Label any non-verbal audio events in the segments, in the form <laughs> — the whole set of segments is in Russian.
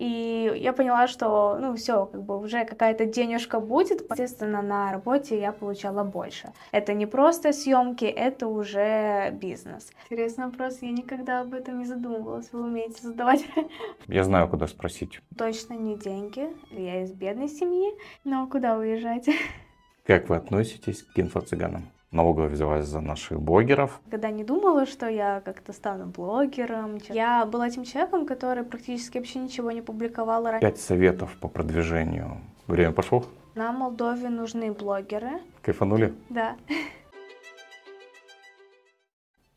И я поняла, что, ну, все, как бы уже какая-то денежка будет. Естественно, на работе я получала больше. Это не просто съемки, это уже бизнес. Интересный вопрос, я никогда об этом не задумывалась. Вы умеете задавать? <laughs> Я знаю, куда спросить. Точно не деньги. Я из бедной семьи. Но куда уезжать? <laughs> Как вы относитесь к инфо-цыганам? Налоговая взялась за наших блогеров. Когда не думала, что я как-то стану блогером, я была тем человеком, который практически вообще ничего не публиковал раньше. Пять советов по продвижению. Время пошло? На Молдове нужны блогеры. Кайфанули? Да.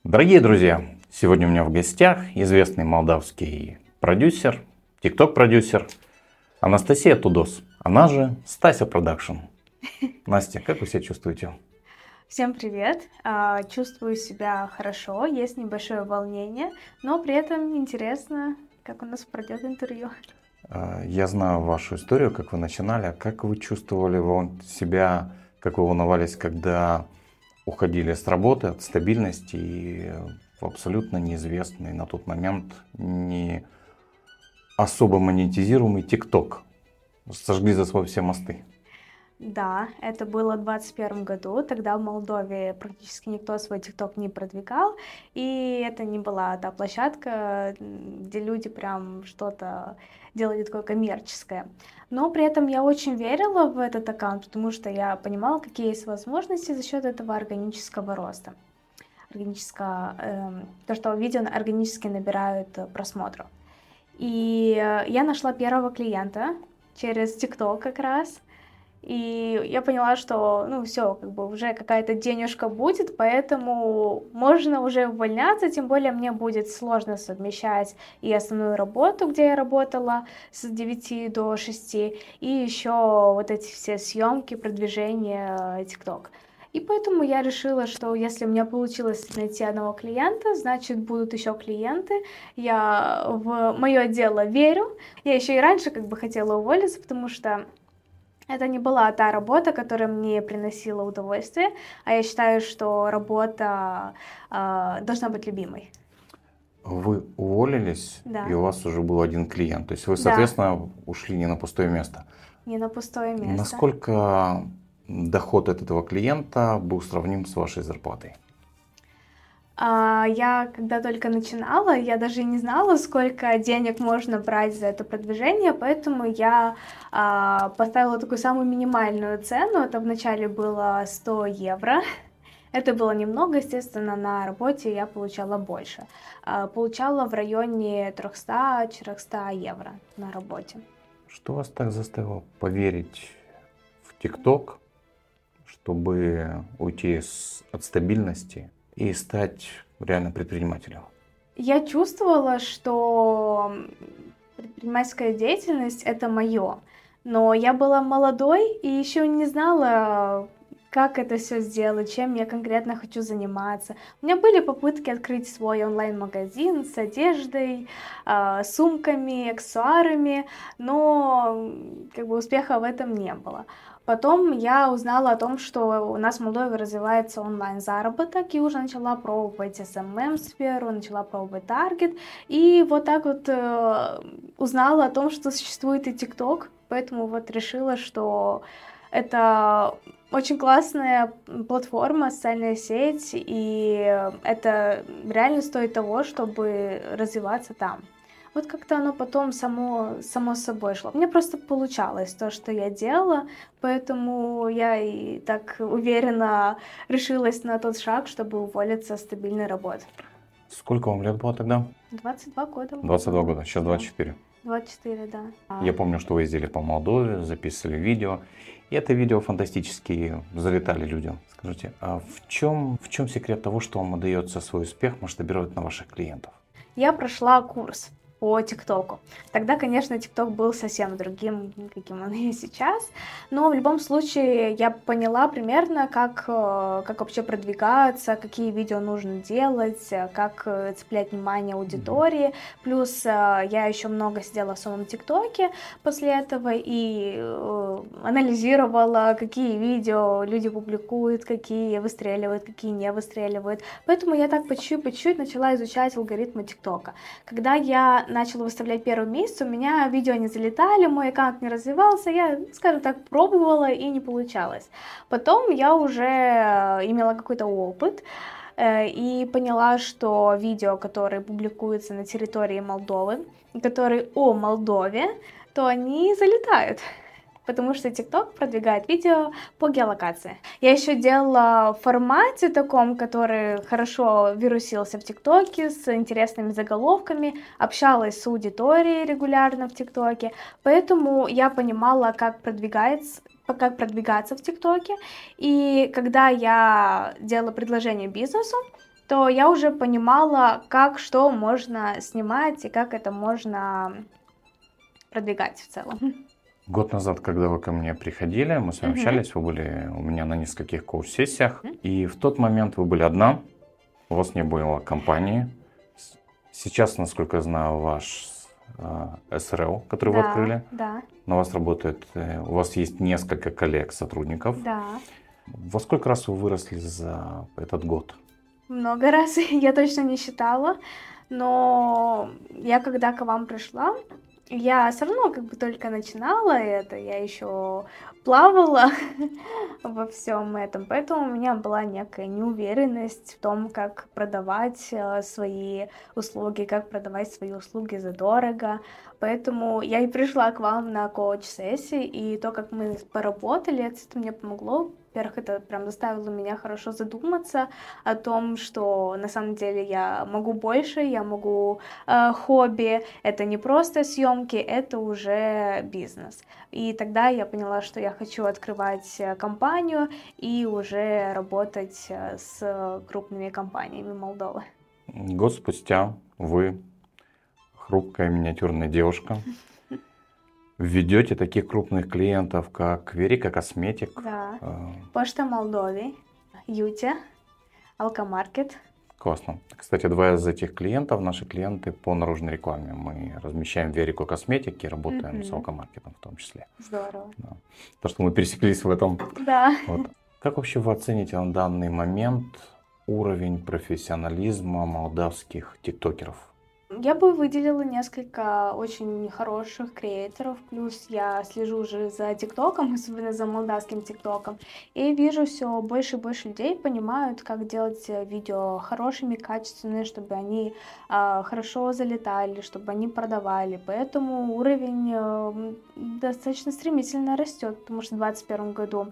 Дорогие друзья, сегодня у меня в гостях известный молдавский продюсер, TikTok-продюсер Анастасия Тудос, она же Стася Production. <laughs> Настя, как вы себя чувствуете? Всем привет! А, чувствую себя хорошо, есть небольшое волнение, но при этом интересно, как у нас пройдет интервью. А, я знаю вашу историю, как вы начинали. Как вы чувствовали себя, как вы волновались, когда уходили с работы от стабильности и в абсолютно неизвестный на тот момент не особо монетизируемый ТикТок. Сожгли за свой все мосты. Да, это было в 2021 году. Тогда в Молдове практически никто свой ТикТок не продвигал. И это не была та площадка, где люди прям что-то делали такое коммерческое. Но при этом я очень верила в этот аккаунт, потому что я понимала, какие есть возможности за счет этого органического роста. Органического, э, то, что видео органически набирают просмотров. И э, я нашла первого клиента через ТикТок как раз – и я поняла, что, ну, все, как бы уже какая-то денежка будет, поэтому можно уже увольняться, тем более мне будет сложно совмещать и основную работу, где я работала с 9 до 6, и еще вот эти все съемки, продвижение TikTok. И поэтому я решила, что если у меня получилось найти одного клиента, значит будут еще клиенты. Я в мое дело верю. Я еще и раньше как бы хотела уволиться, потому что это не была та работа, которая мне приносила удовольствие, а я считаю, что работа э, должна быть любимой. Вы уволились, да. и у вас уже был один клиент. То есть вы, соответственно, да. ушли не на пустое место. Не на пустое место. Насколько доход от этого клиента был сравним с вашей зарплатой? А, я когда только начинала, я даже не знала, сколько денег можно брать за это продвижение, поэтому я а, поставила такую самую минимальную цену. Это вначале было 100 евро. <laughs> Это было немного, естественно, на работе я получала больше. А, получала в районе 300-400 евро на работе. Что вас так заставило поверить в ТикТок, чтобы уйти от стабильности и стать реально предпринимателем? Я чувствовала, что предпринимательская деятельность это мое. Но я была молодой и еще не знала, как это все сделать, чем я конкретно хочу заниматься. У меня были попытки открыть свой онлайн-магазин с одеждой, а, сумками, аксессуарами, но как бы успеха в этом не было. Потом я узнала о том, что у нас в Молдове развивается онлайн-заработок, и уже начала пробовать SMM-сферу, начала пробовать таргет, и вот так вот э, узнала о том, что существует и TikTok, поэтому вот решила, что это очень классная платформа, социальная сеть, и это реально стоит того, чтобы развиваться там вот как-то оно потом само, само собой шло. Мне просто получалось то, что я делала, поэтому я и так уверенно решилась на тот шаг, чтобы уволиться с стабильной работы. Сколько вам лет было тогда? 22 года. 22 года, сейчас 24. 24, да. Я помню, что вы ездили по Молдове, записывали видео. И это видео фантастически залетали людям. Скажите, а в чем, в чем секрет того, что вам удается свой успех масштабировать на ваших клиентов? Я прошла курс по ТикТоку. Тогда, конечно, ТикТок был совсем другим, каким он <laughs> и сейчас, но в любом случае я поняла примерно, как, э, как вообще продвигаться, какие видео нужно делать, как э, цеплять внимание аудитории. Плюс э, я еще много сидела в самом ТикТоке после этого и анализировала, какие видео люди публикуют, какие выстреливают, какие не выстреливают. Поэтому я так по чуть-чуть, начала изучать алгоритмы ТикТока. Когда я начала выставлять первый месяц, у меня видео не залетали, мой аккаунт не развивался, я, скажем так, пробовала и не получалось. Потом я уже э, имела какой-то опыт, э, и поняла, что видео, которые публикуются на территории Молдовы, которые о Молдове, то они залетают потому что TikTok продвигает видео по геолокации. Я еще делала в формате таком, который хорошо вирусился в ТикТоке, с интересными заголовками, общалась с аудиторией регулярно в ТикТоке, поэтому я понимала, как продвигается как продвигаться в ТикТоке. И когда я делала предложение бизнесу, то я уже понимала, как что можно снимать и как это можно продвигать в целом. Год назад, когда вы ко мне приходили, мы с вами uh-huh. общались, вы были у меня на нескольких коуч-сессиях, uh-huh. и в тот момент вы были одна, у вас не было компании. Сейчас, насколько я знаю, ваш э, СРЛ, который да, вы открыли, да. на вас работает, э, у вас есть несколько коллег, сотрудников. Да. Во сколько раз вы выросли за этот год? Много раз, <laughs> я точно не считала, но я когда к вам пришла, я все равно как бы только начинала это, я еще плавала <laughs> во всем этом, поэтому у меня была некая неуверенность в том, как продавать э, свои услуги, как продавать свои услуги задорого, поэтому я и пришла к вам на коуч-сессии, и то, как мы поработали, это мне помогло во-первых, это прям заставило меня хорошо задуматься о том, что на самом деле я могу больше, я могу э, хобби, это не просто съемки, это уже бизнес. И тогда я поняла, что я хочу открывать э, компанию и уже работать э, с крупными компаниями Молдовы. Год спустя вы хрупкая миниатюрная девушка <laughs> ведете таких крупных клиентов, как Верика Косметик. Да. Э... Почта Молдовы, Ютя, Алкомаркет. Классно. Кстати, два из этих клиентов наши клиенты по наружной рекламе. Мы размещаем Верику Косметики, работаем mm-hmm. с Алкомаркетом в том числе. Здорово. Да. То, что мы пересеклись в этом. Да. Вот. Как вообще вы оцените на данный момент уровень профессионализма молдавских тиктокеров? Я бы выделила несколько очень хороших креаторов, плюс я слежу уже за ТикТоком, <laughs> особенно за молдавским ТикТоком, и вижу все больше и больше людей понимают, как делать э, видео хорошими, качественными, чтобы они э, хорошо залетали, чтобы они продавали. Поэтому уровень э, достаточно стремительно растет, потому что в 2021 году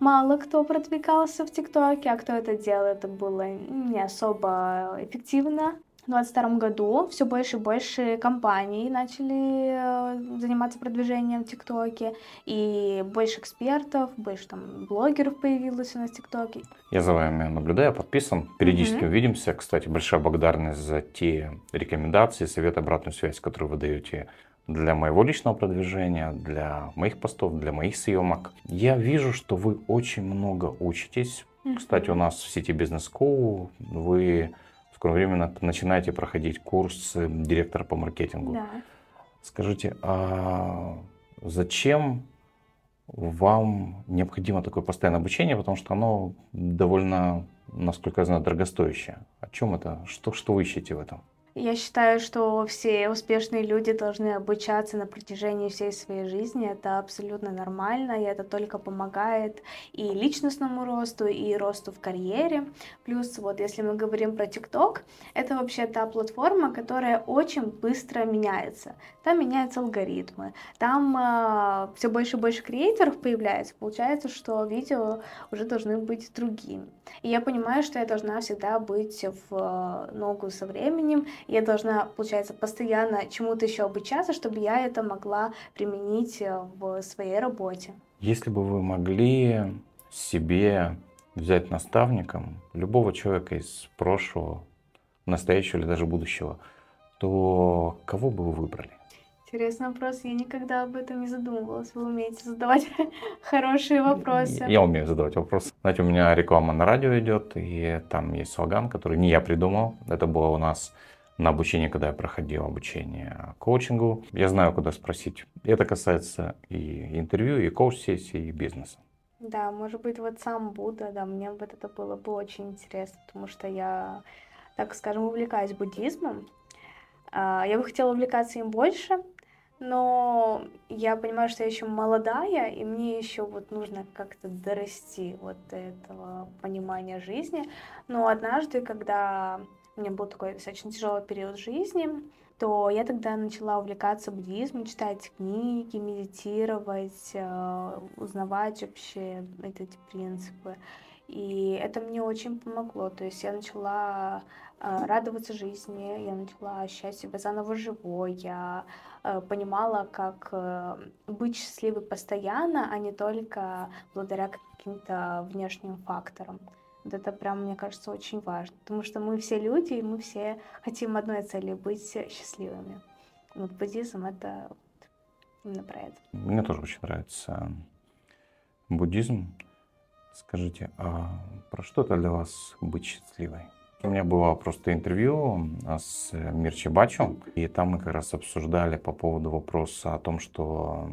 мало кто продвигался в ТикТоке, а кто это делал, это было не особо эффективно. В 2022 году все больше и больше компаний начали э, заниматься продвижением в ТикТоке, и больше экспертов, больше там блогеров появилось у нас в ТикТоке. Я за вами наблюдаю, подписан, периодически mm-hmm. увидимся. Кстати, большая благодарность за те рекомендации, советы, обратную связь, которую вы даете для моего личного продвижения, для моих постов, для моих съемок. Я вижу, что вы очень много учитесь. Mm-hmm. Кстати, у нас в сети School вы времени начинаете проходить курс директора по маркетингу. Да. Скажите, а зачем вам необходимо такое постоянное обучение, потому что оно довольно, насколько я знаю, дорогостоящее. О чем это? Что, что вы ищете в этом? Я считаю, что все успешные люди должны обучаться на протяжении всей своей жизни. Это абсолютно нормально, и это только помогает и личностному росту, и росту в карьере. Плюс вот если мы говорим про TikTok, это вообще та платформа, которая очень быстро меняется. Там меняются алгоритмы, там э, все больше и больше креаторов появляется. Получается, что видео уже должны быть другими. И я понимаю, что я должна всегда быть в ногу со временем я должна, получается, постоянно чему-то еще обучаться, чтобы я это могла применить э, в своей работе. Если бы вы могли себе взять наставником любого человека из прошлого, настоящего или даже будущего, то кого бы вы выбрали? Интересный вопрос. Я никогда об этом не задумывалась. Вы умеете задавать <laughs> хорошие вопросы. Я умею задавать вопросы. Знаете, у меня реклама на радио идет, и там есть слоган, который не я придумал. Это было у нас на обучение, когда я проходил обучение коучингу. Я знаю, куда спросить. Это касается и интервью, и коуч-сессии, и бизнеса. Да, может быть, вот сам Будда, да, мне вот это было бы очень интересно, потому что я, так скажем, увлекаюсь буддизмом. А, я бы хотела увлекаться им больше, но я понимаю, что я еще молодая, и мне еще вот нужно как-то дорасти вот этого понимания жизни. Но однажды, когда у меня был такой достаточно тяжелый период жизни, то я тогда начала увлекаться буддизмом, читать книги, медитировать, э, узнавать вообще эти принципы. И это мне очень помогло. То есть я начала э, радоваться жизни, я начала ощущать себя заново живой, я э, понимала, как быть счастливой постоянно, а не только благодаря каким-то внешним факторам. Вот это прям, мне кажется, очень важно, потому что мы все люди, и мы все хотим одной цели — быть счастливыми. Вот буддизм — это именно про это. Мне тоже очень нравится буддизм. Скажите, а про что это для вас быть счастливой? У меня было просто интервью с Мирчи Бачу, и там мы как раз обсуждали по поводу вопроса о том, что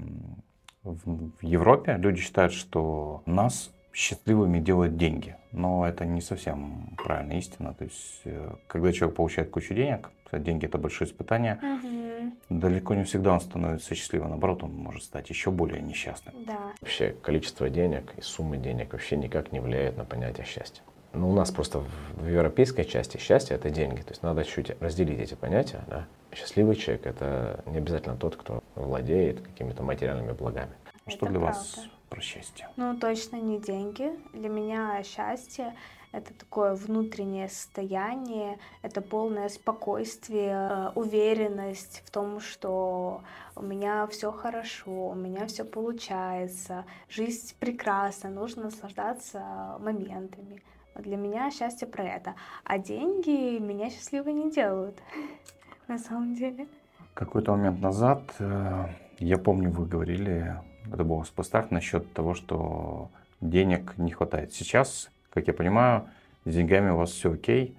в Европе люди считают, что нас счастливыми делать деньги. Но это не совсем правильная истина. То есть, э, когда человек получает кучу денег, деньги это большое испытание, угу. далеко не всегда он становится счастливым. Наоборот, он может стать еще более несчастным. Да. Вообще, количество денег и суммы денег вообще никак не влияет на понятие счастья. Ну, у нас просто в европейской части счастье это деньги. То есть надо чуть разделить эти понятия. Да? Счастливый человек это не обязательно тот, кто владеет какими-то материальными благами. Что это для правда. вас про счастье? Ну, точно не деньги. Для меня счастье это такое внутреннее состояние, это полное спокойствие, э, уверенность в том, что у меня все хорошо, у меня все получается, жизнь прекрасна, нужно наслаждаться моментами. Для меня счастье про это. А деньги меня счастливой не делают, <laughs> на самом деле. Какой-то момент назад, э, я помню, вы говорили это был постарт насчет того, что денег не хватает. Сейчас, как я понимаю, с деньгами у вас все окей,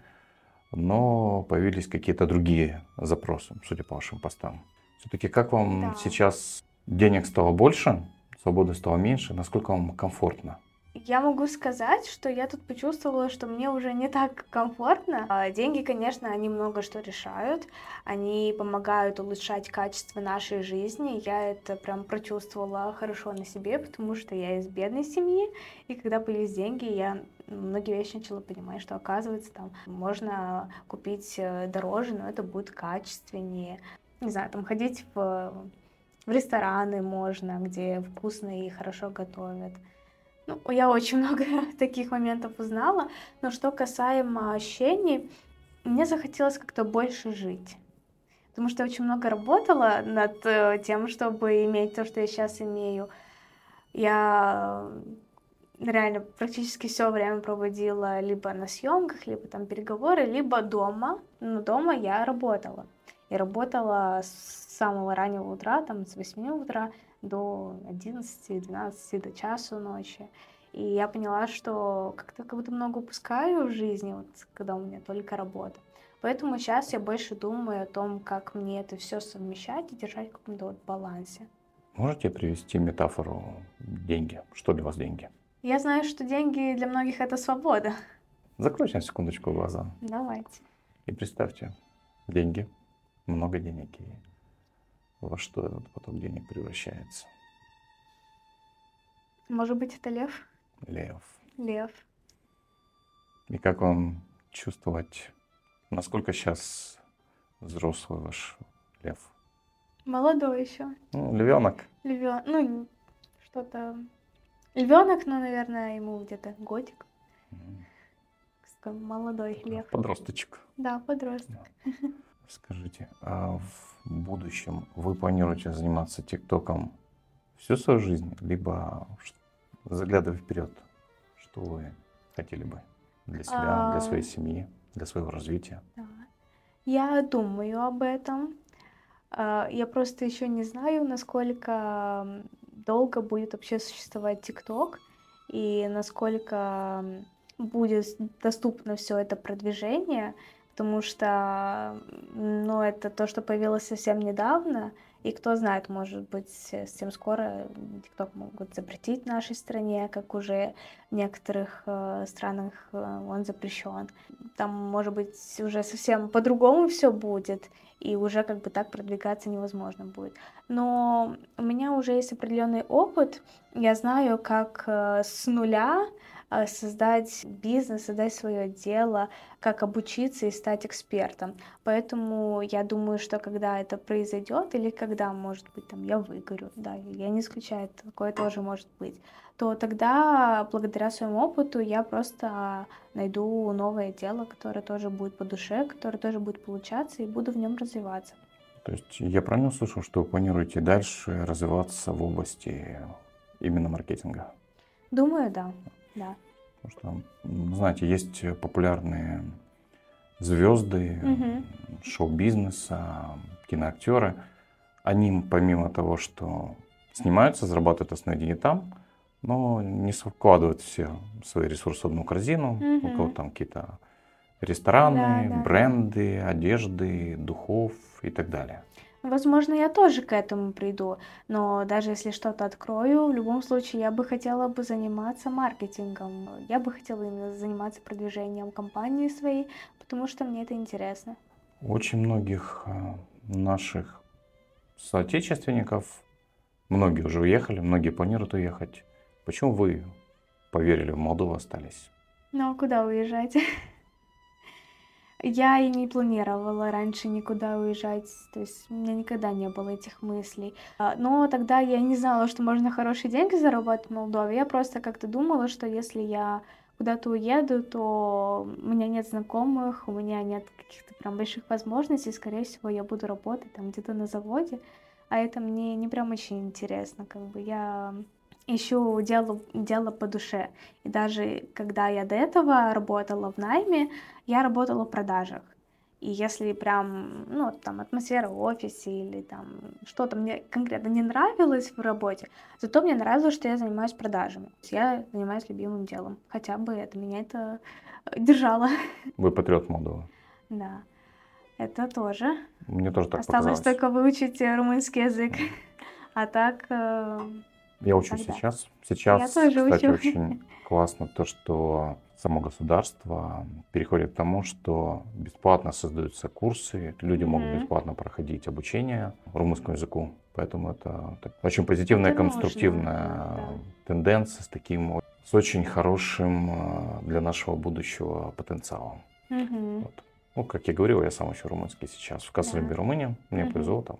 но появились какие-то другие запросы, судя по вашим постам. Все-таки как вам да. сейчас денег стало больше, свободы стало меньше, насколько вам комфортно? Я могу сказать, что я тут почувствовала, что мне уже не так комфортно. А, деньги, конечно, они много что решают. Они помогают улучшать качество нашей жизни. Я это прям прочувствовала хорошо на себе, потому что я из бедной семьи. И когда появились деньги, я многие вещи начала понимать, что оказывается там можно купить э, дороже, но это будет качественнее. Не знаю, там ходить в, в рестораны можно, где вкусно и хорошо готовят. Ну, я очень <laughs> много таких моментов узнала, но что касаемо ощущений, мне захотелось как-то больше жить. Потому что я очень много работала над э, тем, чтобы иметь то, что я сейчас имею. Я реально практически все время проводила либо на съемках, либо там переговоры, либо дома. Но дома я работала. Я работала с самого раннего утра, там с 8 утра до 11-12, до часу ночи. И я поняла, что как-то как будто много упускаю в жизни, вот когда у меня только работа. Поэтому сейчас я больше думаю о том, как мне это все совмещать и держать в каком-то вот балансе. Можете привести метафору деньги? Что для вас деньги? Я знаю, что деньги для многих это свобода. Закройте на секундочку глаза. Давайте. И представьте, деньги, много денег, и во что этот поток денег превращается? Может быть, это лев? Лев. Лев. И как вам чувствовать, насколько сейчас взрослый ваш лев? Молодой еще. Ну, львенок. Львенок. Ну, что-то. Львенок, ну, наверное, ему где-то годик. Mm. Молодой лев. Подросточек. Да, подросток. Да. Скажите, а в будущем вы планируете заниматься ТикТоком всю свою жизнь, либо заглядывая вперед, что вы хотели бы для себя, а... для своей семьи, для своего развития? Да. Я думаю об этом. А, я просто еще не знаю, насколько долго будет вообще существовать ТикТок и насколько будет доступно все это продвижение, потому что, ну, это то, что появилось совсем недавно, и кто знает, может быть, совсем скоро TikTok могут запретить в нашей стране, как уже в некоторых э, странах э, он запрещен. Там, может быть, уже совсем по-другому все будет, и уже как бы так продвигаться невозможно будет. Но у меня уже есть определенный опыт, я знаю, как э, с нуля создать бизнес, создать свое дело, как обучиться и стать экспертом. Поэтому я думаю, что когда это произойдет, или когда, может быть, там я выгорю, да, я не исключаю, такое тоже может быть, то тогда благодаря своему опыту я просто найду новое дело, которое тоже будет по душе, которое тоже будет получаться, и буду в нем развиваться. То есть я правильно услышал, что вы планируете дальше развиваться в области именно маркетинга? Думаю, да. Да. Потому что, знаете, есть популярные звезды угу. шоу-бизнеса, киноактеры. Они, помимо того, что снимаются, зарабатывают основные деньги там, но не вкладывают все свои ресурсы в одну корзину. Угу. У кого там какие-то рестораны, да, да. бренды, одежды, духов и так далее. Возможно, я тоже к этому приду, но даже если что-то открою, в любом случае я бы хотела бы заниматься маркетингом. Я бы хотела именно заниматься продвижением компании своей, потому что мне это интересно. Очень многих э, наших соотечественников, многие уже уехали, многие планируют уехать. Почему вы поверили в Молдову, остались? Ну, а куда уезжать? <laughs> Я и не планировала раньше никуда уезжать, то есть у меня никогда не было этих мыслей. А, но тогда я не знала, что можно хорошие деньги заработать в Молдове. Я просто как-то думала, что если я куда-то уеду, то у меня нет знакомых, у меня нет каких-то прям больших возможностей, скорее всего, я буду работать там где-то на заводе, а это мне не прям очень интересно, как бы я ищу дело, дело по душе. И даже когда я до этого работала в найме, я работала в продажах. И если прям, ну, там, атмосфера в офисе или там что-то мне конкретно не нравилось в работе, зато мне нравилось, что я занимаюсь продажами. Я занимаюсь любимым делом. Хотя бы это меня это держало. <laughs> Вы патриот Молдовы. Да. Это тоже. Мне тоже так Осталось показалось. только выучить румынский язык. А так э, я учу Тогда. сейчас. Сейчас, Я тоже кстати, учу. очень <laughs> классно то, что само государство переходит к тому, что бесплатно создаются курсы, люди mm-hmm. могут бесплатно проходить обучение румынскому языку. Поэтому это очень позитивная, это конструктивная да. тенденция с таким, с очень хорошим э, для нашего будущего потенциалом. Mm-hmm. Вот. Ну, как я говорил, я сам учу румынский сейчас в Касалебе, да. Румыния. Мне mm-hmm. повезло, там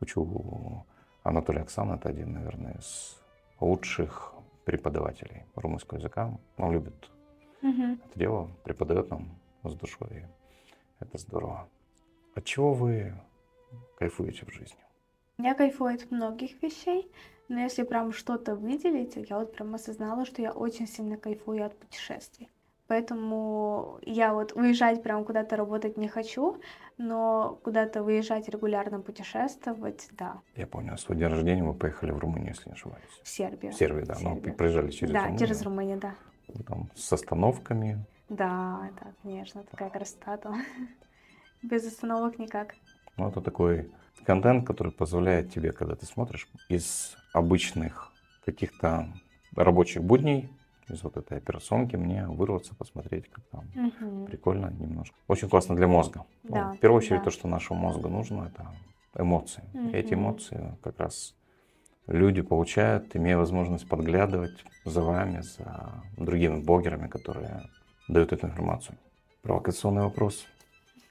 учу Анатолий Оксан это один, наверное, из лучших преподавателей румынского языка. Он любит угу. это дело, преподает нам с душой. Это здорово. От чего вы кайфуете в жизни? Я кайфую от многих вещей, но если прям что-то выделить, я вот прям осознала, что я очень сильно кайфую от путешествий. Поэтому я вот уезжать прям куда-то работать не хочу, но куда-то выезжать регулярно путешествовать, да. Я понял, свой день рождения вы поехали в Румынию, если не ошибаюсь. В Сербию. В Сербию, да. В Сербию. Ну, проезжали через да, Румынию. Да, через Румынию, да. Там с остановками. Да, да, конечно, такая красота там. <laughs> Без остановок никак. Ну, это такой контент, который позволяет тебе, когда ты смотришь из обычных каких-то рабочих будней, из вот этой операционки мне вырваться, посмотреть, как там угу. прикольно немножко. Очень классно для мозга. Да, ну, в первую очередь да. то, что нашему мозгу нужно, это эмоции. Угу. И эти эмоции как раз люди получают, имея возможность подглядывать за вами, за другими блогерами, которые дают эту информацию. Провокационный вопрос.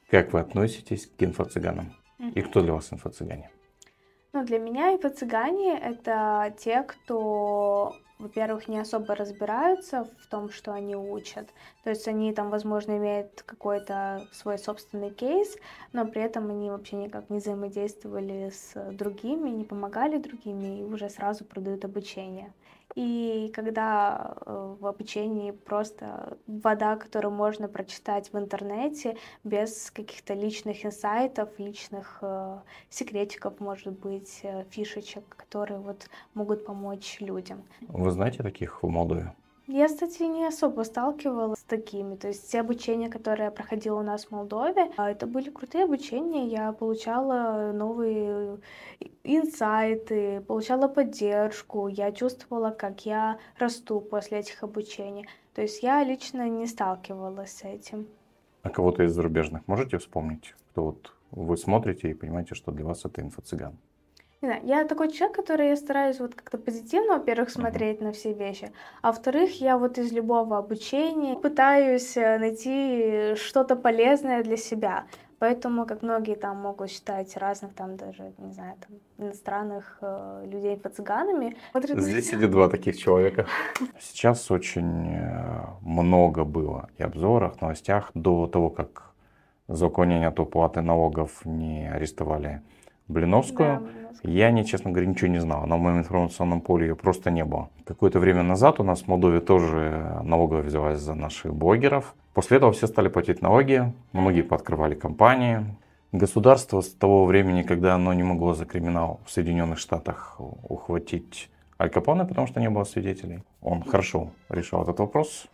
Как вы относитесь к инфо-цыганам? Угу. И кто для вас инфо-цыгане? Ну, для меня инфо-цыгане — это те, кто во-первых, не особо разбираются в том, что они учат. То есть они там, возможно, имеют какой-то свой собственный кейс, но при этом они вообще никак не взаимодействовали с другими, не помогали другими и уже сразу продают обучение. И когда э, в обучении просто вода, которую можно прочитать в интернете без каких-то личных инсайтов, личных э, секретиков, может быть, э, фишечек, которые вот могут помочь людям. Вы знаете таких в Молдове? Я, кстати, не особо сталкивалась с такими. То есть все обучения, которые я проходила у нас в Молдове, а, это были крутые обучения. Я получала новые инсайты, получала поддержку. Я чувствовала, как я расту после этих обучений. То есть я лично не сталкивалась с этим. А кого-то из зарубежных можете вспомнить, кто вот вы смотрите и понимаете, что для вас это инфо-цыган? Не знаю, я такой человек, который я стараюсь вот как-то позитивно, во-первых, смотреть mm-hmm. на все вещи, а во-вторых, я вот из любого обучения пытаюсь э, найти что-то полезное для себя. Поэтому, как многие там могут считать разных там даже, не знаю, там иностранных э, людей по цыганами. Здесь сидят два таких человека. Сейчас очень э, много было и обзорах, новостях до того, как за уклонение от уплаты налогов не арестовали Блиновскую. Да, я, не, честно говоря, ничего не знал. На моем информационном поле ее просто не было. Какое-то время назад у нас в Молдове тоже налоговая взялась за наших блогеров. После этого все стали платить налоги, многие пооткрывали компании. Государство с того времени, когда оно не могло за криминал в Соединенных Штатах ухватить Аль Капоне, потому что не было свидетелей, он хорошо решал этот вопрос,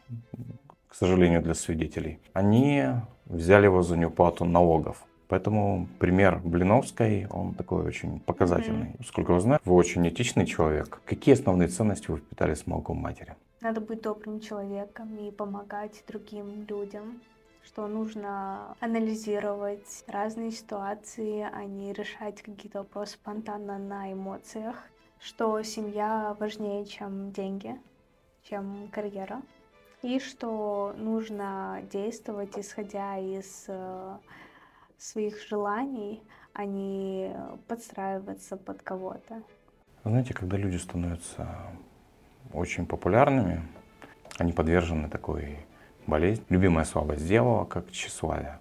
к сожалению, для свидетелей. Они взяли его за неуплату налогов. Поэтому пример Блиновской, он такой очень показательный. Mm-hmm. Сколько я знаю, вы очень этичный человек. Какие основные ценности вы впитали с молоком матери? Надо быть добрым человеком и помогать другим людям что нужно анализировать разные ситуации, а не решать какие-то вопросы спонтанно на эмоциях, что семья важнее, чем деньги, чем карьера, и что нужно действовать, исходя из э, своих желаний, а не подстраиваться под кого-то. Знаете, когда люди становятся очень популярными, они подвержены такой болезни. Любимая слабость дела, как тщеславие.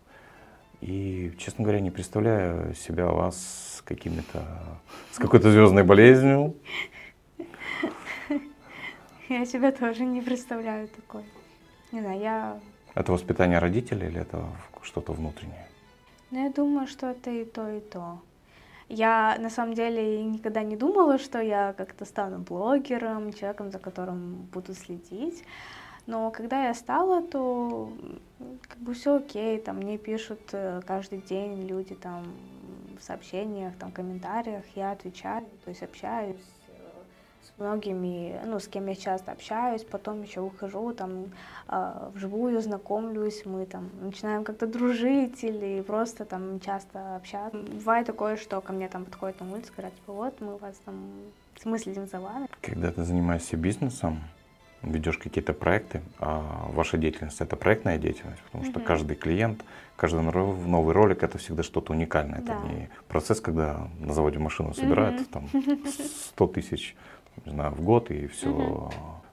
И, честно говоря, не представляю себя вас с какими-то, с какой-то звездной болезнью. Я себя тоже не представляю такой. Не знаю, я... Это воспитание родителей или это что-то внутреннее? Ну, я думаю, что это и то, и то. Я на самом деле никогда не думала, что я как-то стану блогером, человеком, за которым буду следить. Но когда я стала, то как бы все окей, там мне пишут э, каждый день люди там в сообщениях, там в комментариях, я отвечаю, то есть общаюсь многими, ну, с кем я часто общаюсь, потом еще ухожу, там, э, вживую знакомлюсь, мы там начинаем как-то дружить или просто там часто общаться. Бывает такое, что ко мне там подходят на улице, говорят, типа, вот, мы вас там смыслим за вами. Когда ты занимаешься бизнесом, ведешь какие-то проекты, а ваша деятельность это проектная деятельность, потому что mm-hmm. каждый клиент, каждый новый ролик это всегда что-то уникальное. Да. Это не процесс, когда на заводе машину собирают mm-hmm. там 100 тысяч не знаю, в год, и все угу.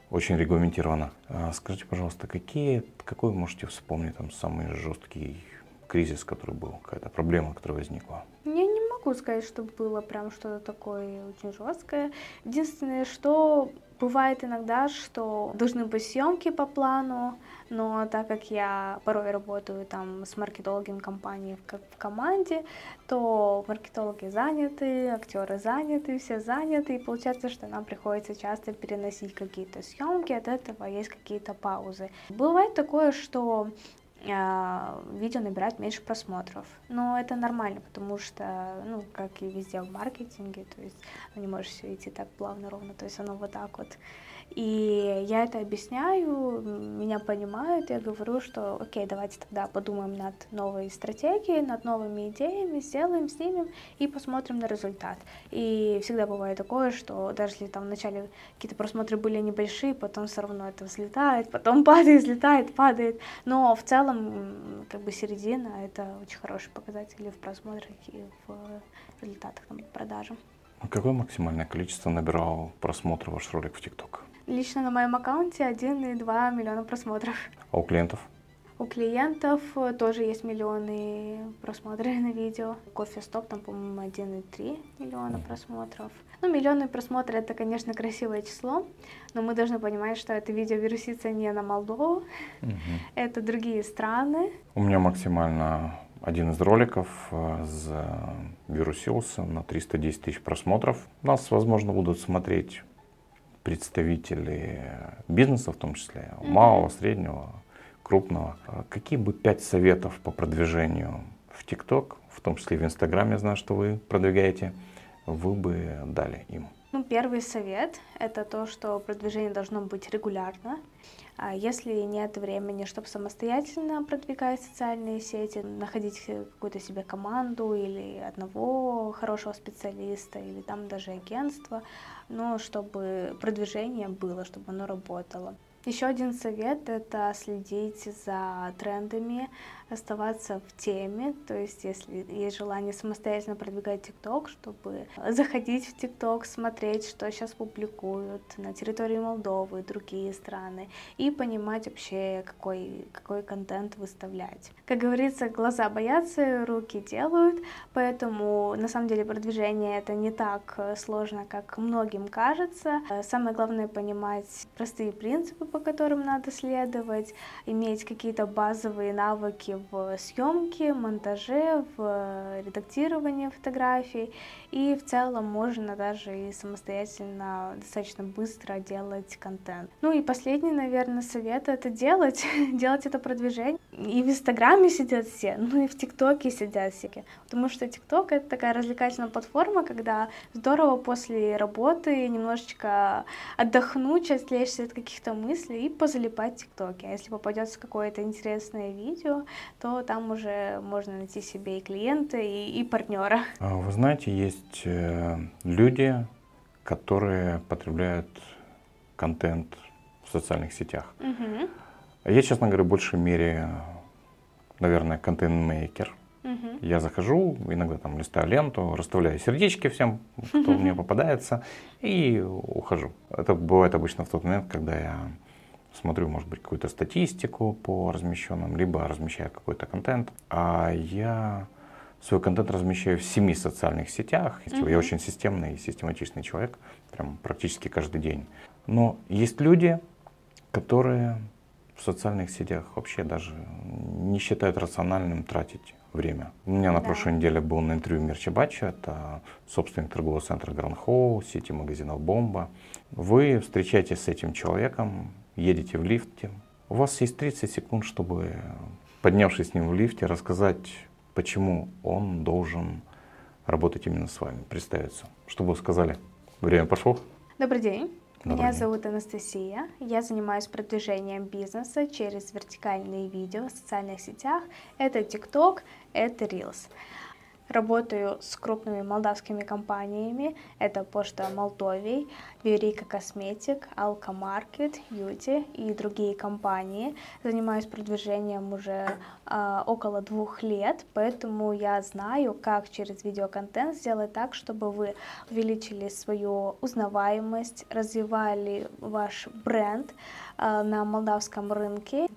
очень регламентировано. А скажите, пожалуйста, какие, какой вы можете вспомнить там самый жесткий кризис, который был, какая-то проблема, которая возникла? Я не могу сказать, что было прям что-то такое очень жесткое. Единственное, что бывает иногда, что должны быть съемки по плану, но так как я порой работаю там с маркетологами компании в, команде, то маркетологи заняты, актеры заняты, все заняты, и получается, что нам приходится часто переносить какие-то съемки, от этого есть какие-то паузы. Бывает такое, что а, видео набирает меньше просмотров. Но это нормально, потому что, ну, как и везде в маркетинге, то есть не можешь все идти так плавно, ровно, то есть оно вот так вот и я это объясняю, меня понимают, я говорю, что окей, давайте тогда подумаем над новой стратегией, над новыми идеями, сделаем, снимем и посмотрим на результат. И всегда бывает такое, что даже если там вначале какие-то просмотры были небольшие, потом все равно это взлетает, потом <laughs> падает, взлетает, падает. Но в целом, как бы середина, это очень хороший показатель в просмотрах и в результатах там, продажи. А какое максимальное количество набирал просмотров ваш ролик в ТикТок? Лично на моем аккаунте 1,2 миллиона просмотров. А у клиентов? У клиентов э, тоже есть миллионы просмотров <laughs> на видео. Кофе Стоп, там, по-моему, 1,3 миллиона просмотров. Ну, миллионы просмотров это, конечно, красивое число, но мы должны понимать, что это видео вирусится не на Молдову, угу. это другие страны. У меня максимально один из роликов вирусился на 310 тысяч просмотров. Нас, возможно, будут смотреть представители бизнеса, в том числе малого, среднего, крупного. Какие бы пять советов по продвижению в ТикТок, в том числе в Инстаграме, я знаю, что вы продвигаете, вы бы дали им? Ну, первый совет — это то, что продвижение должно быть регулярно. А если нет времени, чтобы самостоятельно продвигать социальные сети, находить какую-то себе команду или одного хорошего специалиста, или там даже агентство, но чтобы продвижение было, чтобы оно работало. Еще один совет — это следить за трендами, оставаться в теме, то есть если есть желание самостоятельно продвигать ТикТок, чтобы заходить в ТикТок, смотреть, что сейчас публикуют на территории Молдовы, другие страны, и понимать вообще, какой, какой контент выставлять. Как говорится, глаза боятся, руки делают, поэтому на самом деле продвижение это не так сложно, как многим кажется. Самое главное понимать простые принципы, по которым надо следовать, иметь какие-то базовые навыки в съемке, монтаже, в редактировании фотографий. И в целом можно даже и самостоятельно достаточно быстро делать контент. Ну и последний, наверное, совет это делать, <laughs> делать это продвижение. И в Инстаграме сидят все, ну и в ТикТоке сидят все. Потому что ТикТок это такая развлекательная платформа, когда здорово после работы немножечко отдохнуть, отвлечься от каких-то мыслей и позалипать в ТикТоке. А если попадется какое-то интересное видео, то там уже можно найти себе и клиента, и, и партнера. А вы знаете, есть э, люди, которые потребляют контент в социальных сетях. Угу. Я, честно говоря, в большей мере, наверное, контент-мейкер. Угу. Я захожу, иногда там листаю ленту, расставляю сердечки всем, кто <laughs> мне попадается, и ухожу. Это бывает обычно в тот момент, когда я смотрю, может быть, какую-то статистику по размещенным, либо размещаю какой-то контент. А я свой контент размещаю в семи социальных сетях. Mm-hmm. Я очень системный и систематичный человек, прям практически каждый день. Но есть люди, которые в социальных сетях вообще даже не считают рациональным тратить время. У меня на да. прошлой неделе был на интервью Мерчебача, это собственник торгового центра Гранд Хоу, сети магазинов Бомба. Вы встречаетесь с этим человеком, едете в лифте. У вас есть 30 секунд, чтобы, поднявшись с ним в лифте, рассказать, почему он должен работать именно с вами, представиться. Что вы сказали? Время пошло? Добрый день. Добрый Меня день. зовут Анастасия. Я занимаюсь продвижением бизнеса через вертикальные видео в социальных сетях. Это TikTok, это Reels. Работаю с крупными молдавскими компаниями. Это Почта Молдовии, Верика Косметик, Алка Маркет, Юти и другие компании. Занимаюсь продвижением уже э, около двух лет, поэтому я знаю, как через видеоконтент сделать так, чтобы вы увеличили свою узнаваемость, развивали ваш бренд э, на молдавском рынке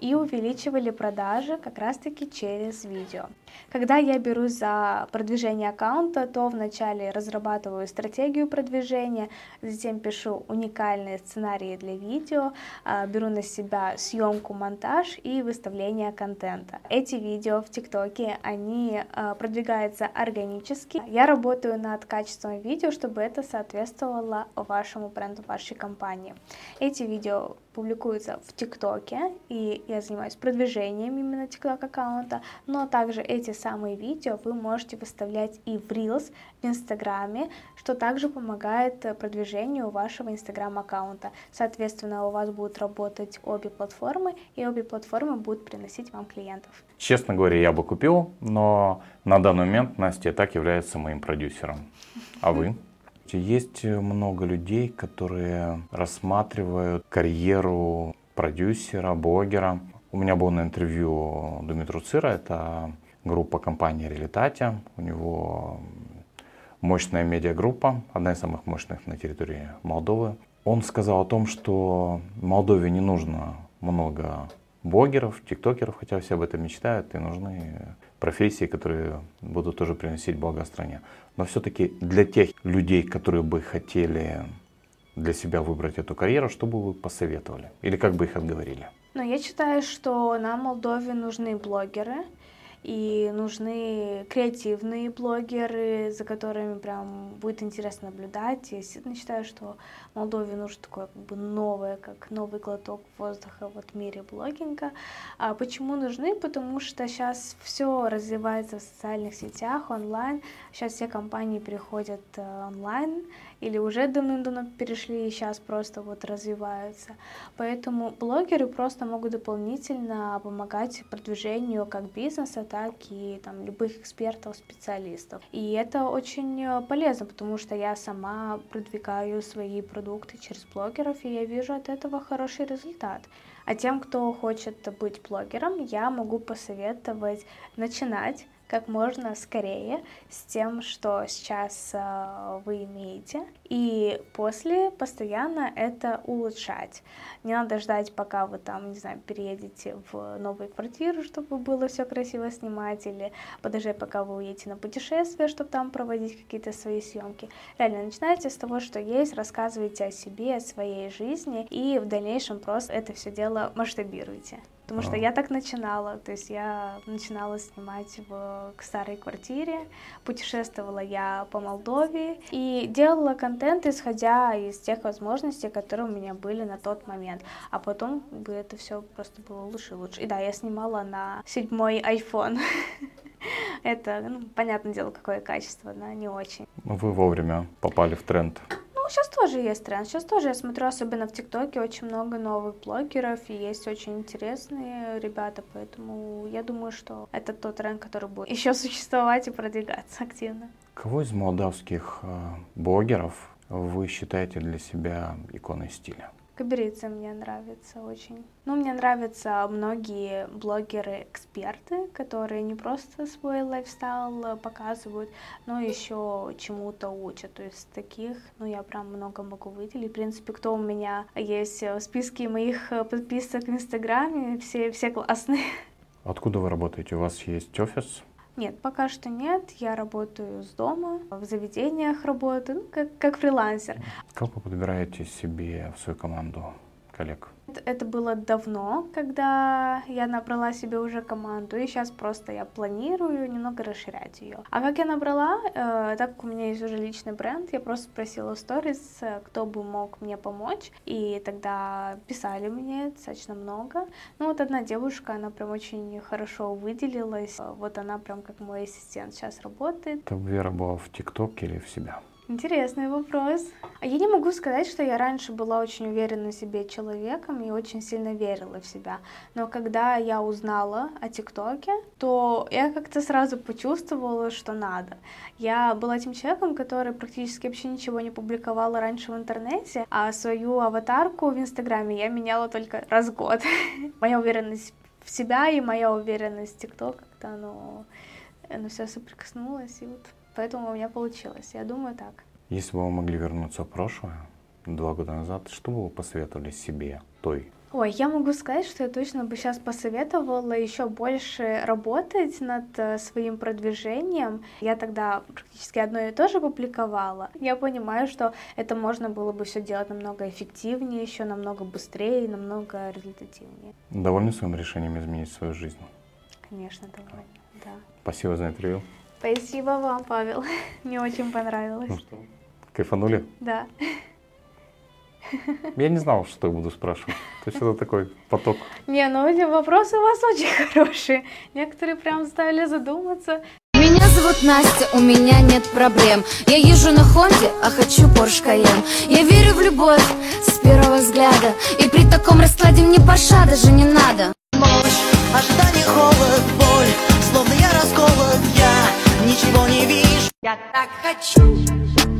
и увеличивали продажи как раз-таки через видео. Когда я берусь за продвижение аккаунта, то вначале разрабатываю стратегию продвижения, затем пишу уникальные сценарии для видео, а, беру на себя съемку, монтаж и выставление контента. Эти видео в ТикТоке, они а, продвигаются органически. Я работаю над качеством видео, чтобы это соответствовало вашему бренду, вашей компании. Эти видео публикуются в ТикТоке, и я занимаюсь продвижением именно ТикТок аккаунта, но также эти самые видео вы можете выставлять и в Reels, в Инстаграме, что также помогает продвижению вашего Инстаграм аккаунта. Соответственно, у вас будут работать обе платформы, и обе платформы будут приносить вам клиентов. Честно говоря, я бы купил, но на данный момент Настя так является моим продюсером. А вы? Есть много людей, которые рассматривают карьеру продюсера, блогера. У меня был на интервью Дмитру Цира, это группа компании Релитатия. У него мощная медиагруппа, одна из самых мощных на территории Молдовы. Он сказал о том, что Молдове не нужно много блогеров, тиктокеров, хотя все об этом мечтают, и нужны профессии, которые будут тоже приносить благо стране. Но все-таки для тех людей, которые бы хотели для себя выбрать эту карьеру, что бы вы посоветовали? Или как бы их отговорили? Но я считаю, что нам, Молдове, нужны блогеры. И нужны креативные блогеры, за которыми прям будет интересно наблюдать. Я действительно считаю, что Молдове нужно такое как бы новое, как новый глоток воздуха вот в мире блогинга. А почему нужны? Потому что сейчас все развивается в социальных сетях, онлайн. Сейчас все компании переходят э, онлайн, или уже давным-давно перешли и сейчас просто вот развиваются. Поэтому блогеры просто могут дополнительно помогать продвижению как бизнеса, так и там, любых экспертов, специалистов. И это очень полезно, потому что я сама продвигаю свои продукты через блогеров, и я вижу от этого хороший результат. А тем, кто хочет быть блогером, я могу посоветовать начинать как можно скорее с тем, что сейчас э, вы имеете, и после постоянно это улучшать. Не надо ждать, пока вы там, не знаю, переедете в новую квартиру, чтобы было все красиво снимать, или подождать, пока вы уедете на путешествие, чтобы там проводить какие-то свои съемки. Реально, начинайте с того, что есть, рассказывайте о себе, о своей жизни, и в дальнейшем просто это все дело масштабируйте. Потому что я так начинала, то есть я начинала снимать в старой квартире, путешествовала я по Молдове и делала контент, исходя из тех возможностей, которые у меня были на тот момент. А потом бы это все просто было лучше и лучше. И да, я снимала на седьмой iPhone. <laughs> Это, ну, понятное дело, какое качество, но не очень. Вы вовремя попали в тренд. Сейчас тоже есть тренд. Сейчас тоже я смотрю, особенно в ТикТоке, очень много новых блогеров, и есть очень интересные ребята, поэтому я думаю, что это тот тренд, который будет еще существовать и продвигаться активно. Кого из молдавских э, блогеров вы считаете для себя иконой стиля? Каберица мне нравится очень. Ну, мне нравятся многие блогеры-эксперты, которые не просто свой лайфстайл показывают, но еще чему-то учат. То есть таких, ну, я прям много могу выделить. В принципе, кто у меня есть в списке моих подписок в Инстаграме, все, все классные. Откуда вы работаете? У вас есть офис? Нет, пока что нет. Я работаю с дома, в заведениях работаю, ну, как, как фрилансер. Как вы подбираете себе в свою команду коллег? Это было давно, когда я набрала себе уже команду, и сейчас просто я планирую немного расширять ее. А как я набрала, э, так как у меня есть уже личный бренд, я просто спросила в сторис, кто бы мог мне помочь, и тогда писали мне достаточно много. Ну вот одна девушка, она прям очень хорошо выделилась, вот она прям как мой ассистент сейчас работает. Это Вера была в ТикТоке или в себя? Интересный вопрос. А я не могу сказать, что я раньше была очень уверена в себе человеком и очень сильно верила в себя. Но когда я узнала о ТикТоке, то я как-то сразу почувствовала, что надо. Я была тем человеком, который практически вообще ничего не публиковала раньше в интернете, а свою аватарку в Инстаграме я меняла только раз в год. <laughs> Моя уверенность в себя и моя уверенность в ТикТок как-то оно, оно все соприкоснулось, и вот Поэтому у меня получилось. Я думаю так. Если бы вы могли вернуться в прошлое, два года назад, что бы вы посоветовали себе, той? Ой, я могу сказать, что я точно бы сейчас посоветовала еще больше работать над э, своим продвижением. Я тогда практически одно и то же публиковала. Я понимаю, что это можно было бы все делать намного эффективнее, еще намного быстрее намного результативнее. Довольны своим решением изменить свою жизнь? Конечно, довольна, да. Спасибо за интервью. Спасибо вам, Павел. <laughs> Мне очень понравилось. Ну что, кайфанули? Да. <laughs> Я не знал, что я буду спрашивать. То есть это такой поток. Не, ну эти вопросы у вас очень <laughs> хорошие. Некоторые прям заставили задуматься. Меня зовут Настя, у меня нет проблем Я езжу на Хонде, а хочу Порш Каен Я верю в любовь с первого взгляда И при таком раскладе мне паша даже не надо Ночь, ожидание, холод, боль Словно я расколот, я так хочу.